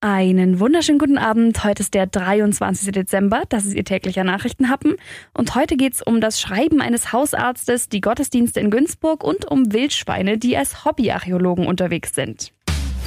Einen wunderschönen guten Abend. Heute ist der 23. Dezember. Das ist Ihr täglicher Nachrichtenhappen. Und heute geht es um das Schreiben eines Hausarztes, die Gottesdienste in Günzburg und um Wildschweine, die als Hobbyarchäologen unterwegs sind.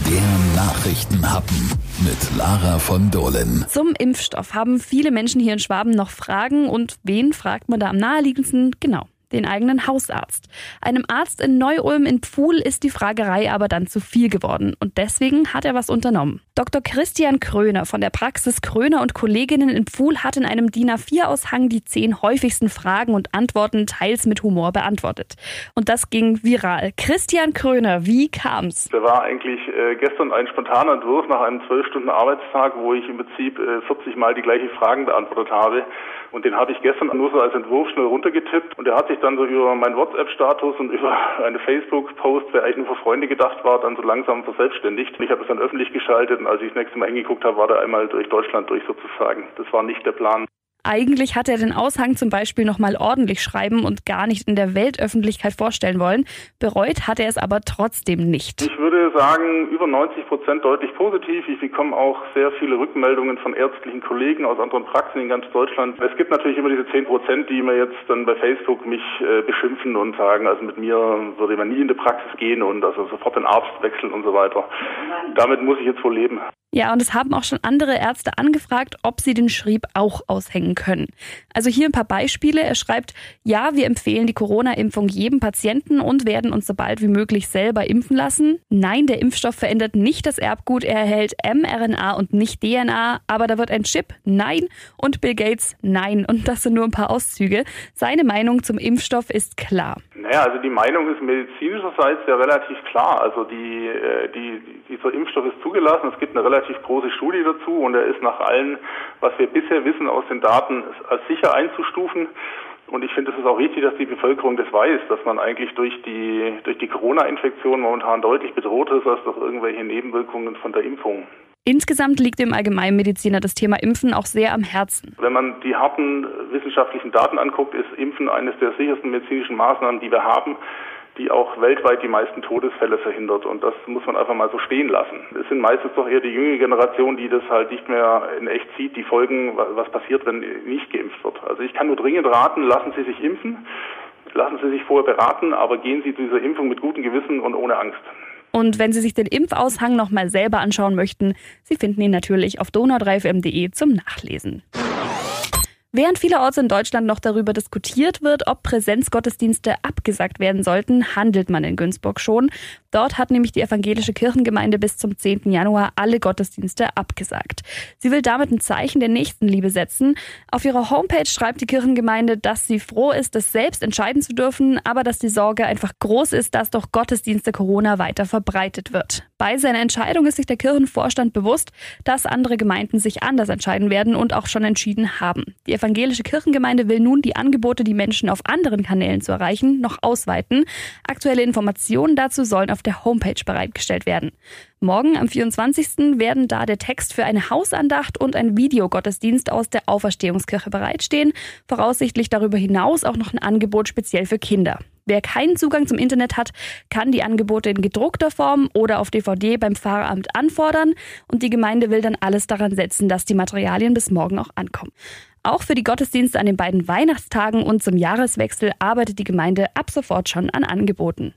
Der Nachrichtenhappen mit Lara von Dohlen. Zum Impfstoff haben viele Menschen hier in Schwaben noch Fragen. Und wen fragt man da am naheliegendsten? Genau, den eigenen Hausarzt. Einem Arzt in Neu-Ulm in Pfuhl ist die Fragerei aber dann zu viel geworden und deswegen hat er was unternommen. Dr. Christian Kröner von der Praxis Kröner und Kolleginnen in Pfuhl hat in einem DIN A4-Aushang die zehn häufigsten Fragen und Antworten teils mit Humor beantwortet. Und das ging viral. Christian Kröner, wie kam's? Da war eigentlich äh, gestern ein spontaner Entwurf nach einem zwölf Stunden Arbeitstag, wo ich im Prinzip äh, 40 Mal die gleichen Fragen beantwortet habe. Und den habe ich gestern nur so als Entwurf schnell runtergetippt und der hat sich dann so über meinen WhatsApp-Status und über eine Facebook-Post, wer eigentlich nur für Freunde gedacht war, dann so langsam verselbstständigt. Und ich habe es dann öffentlich geschaltet und als ich das nächste Mal hingeguckt habe, war der einmal durch Deutschland durch sozusagen. Das war nicht der Plan. Eigentlich hat er den Aushang zum Beispiel nochmal ordentlich schreiben und gar nicht in der Weltöffentlichkeit vorstellen wollen. Bereut hat er es aber trotzdem nicht. Ich würde sagen, über 90 Prozent deutlich positiv. Ich bekomme auch sehr viele Rückmeldungen von ärztlichen Kollegen aus anderen Praxen in ganz Deutschland. Es gibt natürlich immer diese 10 Prozent, die mir jetzt dann bei Facebook mich äh, beschimpfen und sagen, also mit mir würde man nie in die Praxis gehen und also sofort den Arzt wechseln und so weiter. Damit muss ich jetzt wohl leben. Ja, und es haben auch schon andere Ärzte angefragt, ob sie den Schrieb auch aushängen können. Also hier ein paar Beispiele. Er schreibt, ja, wir empfehlen die Corona-Impfung jedem Patienten und werden uns so bald wie möglich selber impfen lassen. Nein, der Impfstoff verändert nicht das Erbgut, er erhält mRNA und nicht DNA, aber da wird ein Chip, nein, und Bill Gates, nein. Und das sind nur ein paar Auszüge. Seine Meinung zum Impfstoff ist klar. Naja, also die Meinung ist medizinischerseits ja relativ klar. Also die, äh, die, dieser Impfstoff ist zugelassen. Es gibt eine relativ große Studie dazu und er ist nach allem, was wir bisher wissen aus den Daten, als sicher einzustufen. Und ich finde, es ist auch richtig, dass die Bevölkerung das weiß, dass man eigentlich durch die, durch die Corona-Infektion momentan deutlich bedroht ist als durch irgendwelche Nebenwirkungen von der Impfung. Insgesamt liegt dem Allgemeinmediziner das Thema Impfen auch sehr am Herzen. Wenn man die harten wissenschaftlichen Daten anguckt, ist Impfen eines der sichersten medizinischen Maßnahmen, die wir haben, die auch weltweit die meisten Todesfälle verhindert. Und das muss man einfach mal so stehen lassen. Es sind meistens doch eher die jüngere Generation, die das halt nicht mehr in echt sieht, die Folgen, was passiert, wenn nicht geimpft wird. Also ich kann nur dringend raten, lassen Sie sich impfen, lassen Sie sich vorher beraten, aber gehen Sie zu dieser Impfung mit gutem Gewissen und ohne Angst. Und wenn Sie sich den Impfaushang nochmal selber anschauen möchten, Sie finden ihn natürlich auf donau3fm.de zum Nachlesen. Während vielerorts in Deutschland noch darüber diskutiert wird, ob Präsenzgottesdienste abgesagt werden sollten, handelt man in Günzburg schon. Dort hat nämlich die evangelische Kirchengemeinde bis zum 10. Januar alle Gottesdienste abgesagt. Sie will damit ein Zeichen der Nächstenliebe setzen. Auf ihrer Homepage schreibt die Kirchengemeinde, dass sie froh ist, das selbst entscheiden zu dürfen, aber dass die Sorge einfach groß ist, dass doch Gottesdienste Corona weiter verbreitet wird. Bei seiner Entscheidung ist sich der Kirchenvorstand bewusst, dass andere Gemeinden sich anders entscheiden werden und auch schon entschieden haben. Die evangelische Kirchengemeinde will nun die Angebote, die Menschen auf anderen Kanälen zu erreichen, noch ausweiten. Aktuelle Informationen dazu sollen auf der Homepage bereitgestellt werden. Morgen am 24. werden da der Text für eine Hausandacht und ein Videogottesdienst aus der Auferstehungskirche bereitstehen. Voraussichtlich darüber hinaus auch noch ein Angebot speziell für Kinder. Wer keinen Zugang zum Internet hat, kann die Angebote in gedruckter Form oder auf DVD beim Pfarramt anfordern und die Gemeinde will dann alles daran setzen, dass die Materialien bis morgen auch ankommen. Auch für die Gottesdienste an den beiden Weihnachtstagen und zum Jahreswechsel arbeitet die Gemeinde ab sofort schon an Angeboten.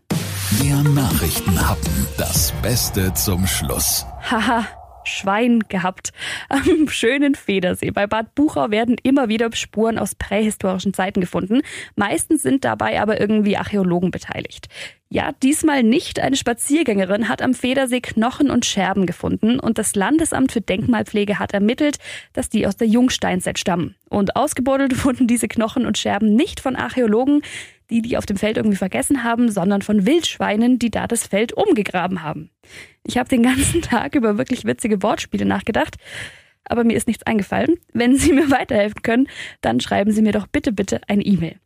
Der Nachrichtenhappen, das Beste zum Schluss. Haha. Schwein gehabt. Am schönen Federsee bei Bad Buchau werden immer wieder Spuren aus prähistorischen Zeiten gefunden. Meistens sind dabei aber irgendwie Archäologen beteiligt. Ja, diesmal nicht. Eine Spaziergängerin hat am Federsee Knochen und Scherben gefunden und das Landesamt für Denkmalpflege hat ermittelt, dass die aus der Jungsteinzeit stammen. Und ausgebuddelt wurden diese Knochen und Scherben nicht von Archäologen, die die auf dem Feld irgendwie vergessen haben, sondern von Wildschweinen, die da das Feld umgegraben haben. Ich habe den ganzen Tag über wirklich witzige Wortspiele nachgedacht, aber mir ist nichts eingefallen. Wenn Sie mir weiterhelfen können, dann schreiben Sie mir doch bitte, bitte eine E-Mail.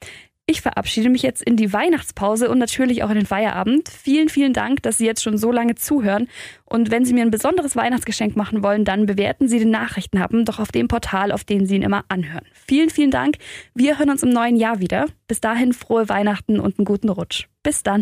Ich verabschiede mich jetzt in die Weihnachtspause und natürlich auch in den Feierabend. Vielen, vielen Dank, dass Sie jetzt schon so lange zuhören. Und wenn Sie mir ein besonderes Weihnachtsgeschenk machen wollen, dann bewerten Sie den Nachrichtenhappen doch auf dem Portal, auf dem Sie ihn immer anhören. Vielen, vielen Dank. Wir hören uns im neuen Jahr wieder. Bis dahin frohe Weihnachten und einen guten Rutsch. Bis dann.